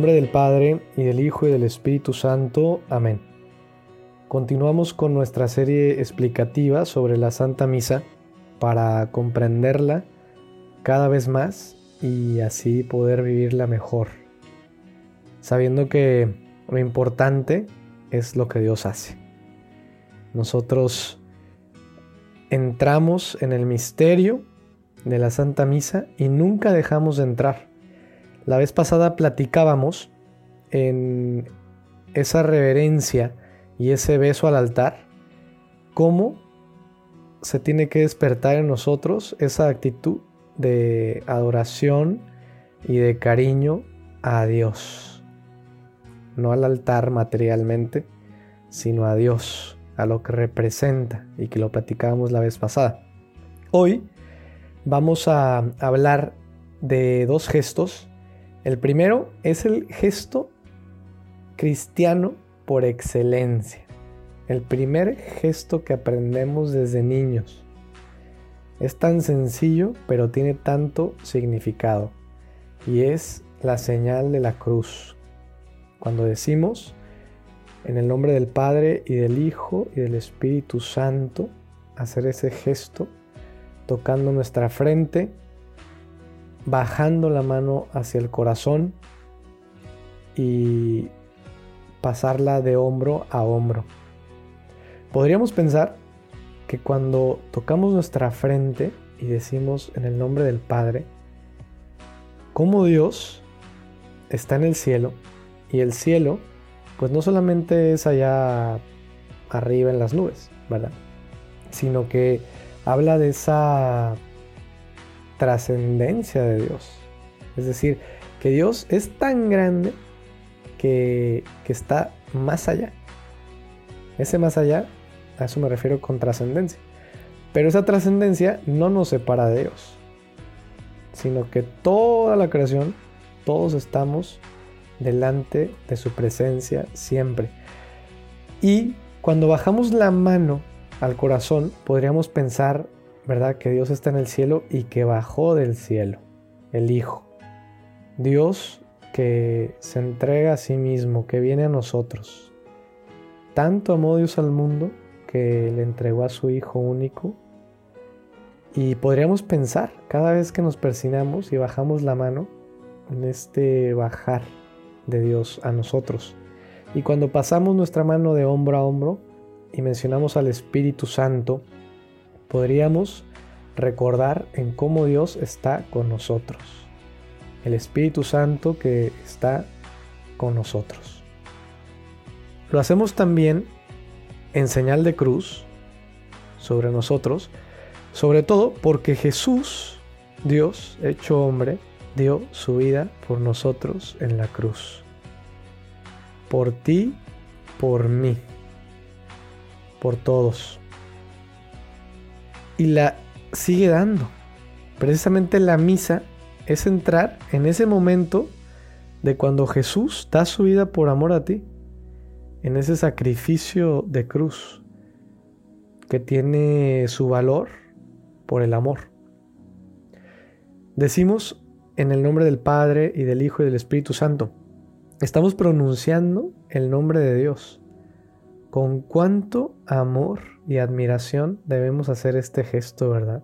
nombre del Padre, y del Hijo, y del Espíritu Santo. Amén. Continuamos con nuestra serie explicativa sobre la Santa Misa para comprenderla cada vez más y así poder vivirla mejor, sabiendo que lo importante es lo que Dios hace. Nosotros entramos en el misterio de la Santa Misa y nunca dejamos de entrar. La vez pasada platicábamos en esa reverencia y ese beso al altar, cómo se tiene que despertar en nosotros esa actitud de adoración y de cariño a Dios. No al altar materialmente, sino a Dios, a lo que representa y que lo platicábamos la vez pasada. Hoy vamos a hablar de dos gestos. El primero es el gesto cristiano por excelencia. El primer gesto que aprendemos desde niños. Es tan sencillo, pero tiene tanto significado. Y es la señal de la cruz. Cuando decimos, en el nombre del Padre y del Hijo y del Espíritu Santo, hacer ese gesto tocando nuestra frente, bajando la mano hacia el corazón y pasarla de hombro a hombro. Podríamos pensar que cuando tocamos nuestra frente y decimos en el nombre del Padre, como Dios está en el cielo y el cielo pues no solamente es allá arriba en las nubes, ¿verdad? Sino que habla de esa trascendencia de Dios. Es decir, que Dios es tan grande que, que, está más allá. Ese más allá, a eso me refiero con trascendencia. Pero esa trascendencia no nos separa de Dios, sino que toda la creación, todos estamos delante de su presencia siempre. Y cuando bajamos la mano al corazón, podríamos pensar, ¿verdad?, que Dios está en el cielo y que bajó del cielo, el Hijo. Dios que se entrega a sí mismo, que viene a nosotros. Tanto amó Dios al mundo que le entregó a su Hijo único. Y podríamos pensar, cada vez que nos persinamos y bajamos la mano, en este bajar de Dios a nosotros. Y cuando pasamos nuestra mano de hombro a hombro, y mencionamos al Espíritu Santo, podríamos recordar en cómo Dios está con nosotros. El Espíritu Santo que está con nosotros. Lo hacemos también en señal de cruz sobre nosotros, sobre todo porque Jesús, Dios hecho hombre, dio su vida por nosotros en la cruz. Por ti, por mí por todos. Y la sigue dando. Precisamente la misa es entrar en ese momento de cuando Jesús da su vida por amor a ti, en ese sacrificio de cruz que tiene su valor por el amor. Decimos en el nombre del Padre y del Hijo y del Espíritu Santo. Estamos pronunciando el nombre de Dios con cuánto amor y admiración debemos hacer este gesto, ¿verdad?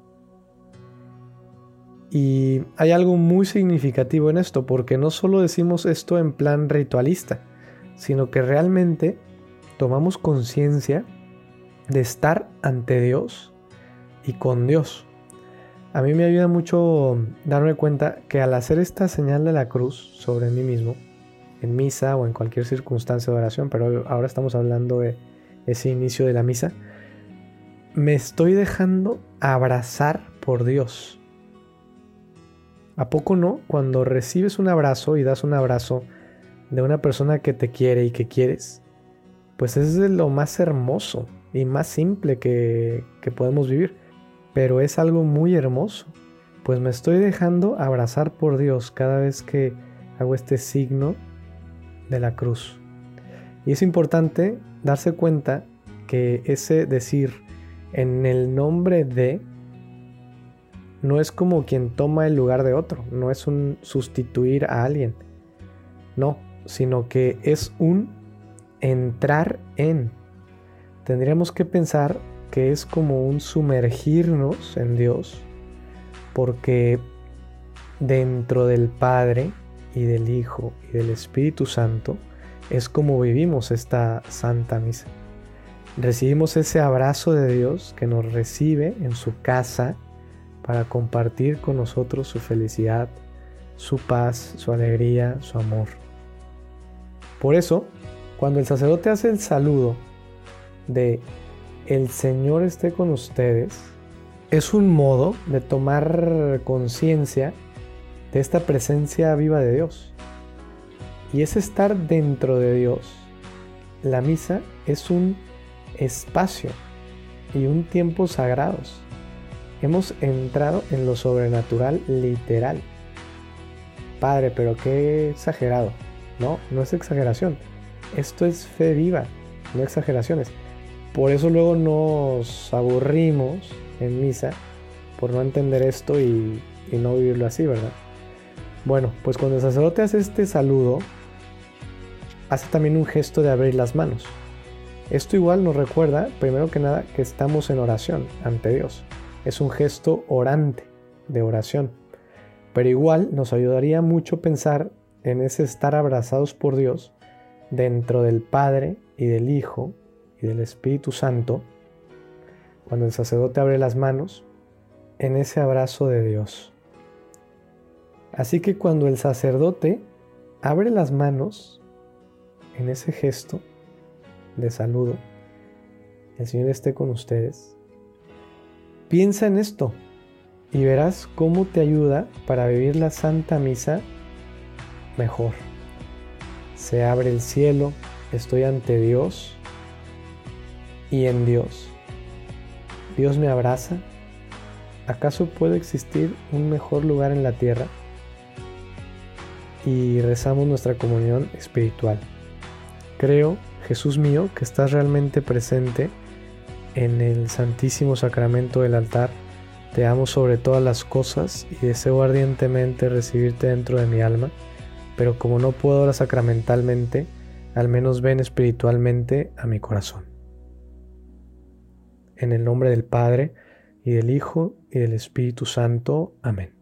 Y hay algo muy significativo en esto, porque no solo decimos esto en plan ritualista, sino que realmente tomamos conciencia de estar ante Dios y con Dios. A mí me ayuda mucho darme cuenta que al hacer esta señal de la cruz sobre mí mismo, en misa o en cualquier circunstancia de oración, pero ahora estamos hablando de ese inicio de la misa, me estoy dejando abrazar por Dios. ¿A poco no? Cuando recibes un abrazo y das un abrazo de una persona que te quiere y que quieres, pues es lo más hermoso y más simple que, que podemos vivir. Pero es algo muy hermoso, pues me estoy dejando abrazar por Dios cada vez que hago este signo de la cruz. Y es importante darse cuenta que ese decir en el nombre de no es como quien toma el lugar de otro, no es un sustituir a alguien. No, sino que es un entrar en. Tendríamos que pensar que es como un sumergirnos en Dios, porque dentro del Padre y del Hijo y del Espíritu Santo es como vivimos esta Santa Misa. Recibimos ese abrazo de Dios que nos recibe en su casa para compartir con nosotros su felicidad, su paz, su alegría, su amor. Por eso, cuando el sacerdote hace el saludo de el Señor esté con ustedes, es un modo de tomar conciencia de esta presencia viva de Dios. Y es estar dentro de Dios. La misa es un espacio y un tiempo sagrados. Hemos entrado en lo sobrenatural literal. Padre, pero qué exagerado. No, no es exageración. Esto es fe viva, no exageraciones. Por eso luego nos aburrimos en misa por no entender esto y, y no vivirlo así, ¿verdad? Bueno, pues cuando el sacerdote hace este saludo, hace también un gesto de abrir las manos. Esto igual nos recuerda, primero que nada, que estamos en oración ante Dios. Es un gesto orante de oración. Pero igual nos ayudaría mucho pensar en ese estar abrazados por Dios dentro del Padre y del Hijo y del Espíritu Santo, cuando el sacerdote abre las manos, en ese abrazo de Dios. Así que cuando el sacerdote abre las manos, en ese gesto, de saludo, el Señor esté con ustedes. Piensa en esto y verás cómo te ayuda para vivir la Santa Misa mejor. Se abre el cielo, estoy ante Dios y en Dios. Dios me abraza. ¿Acaso puede existir un mejor lugar en la tierra? Y rezamos nuestra comunión espiritual. Creo Jesús mío, que estás realmente presente en el Santísimo Sacramento del altar. Te amo sobre todas las cosas y deseo ardientemente recibirte dentro de mi alma, pero como no puedo ahora sacramentalmente, al menos ven espiritualmente a mi corazón. En el nombre del Padre, y del Hijo, y del Espíritu Santo. Amén.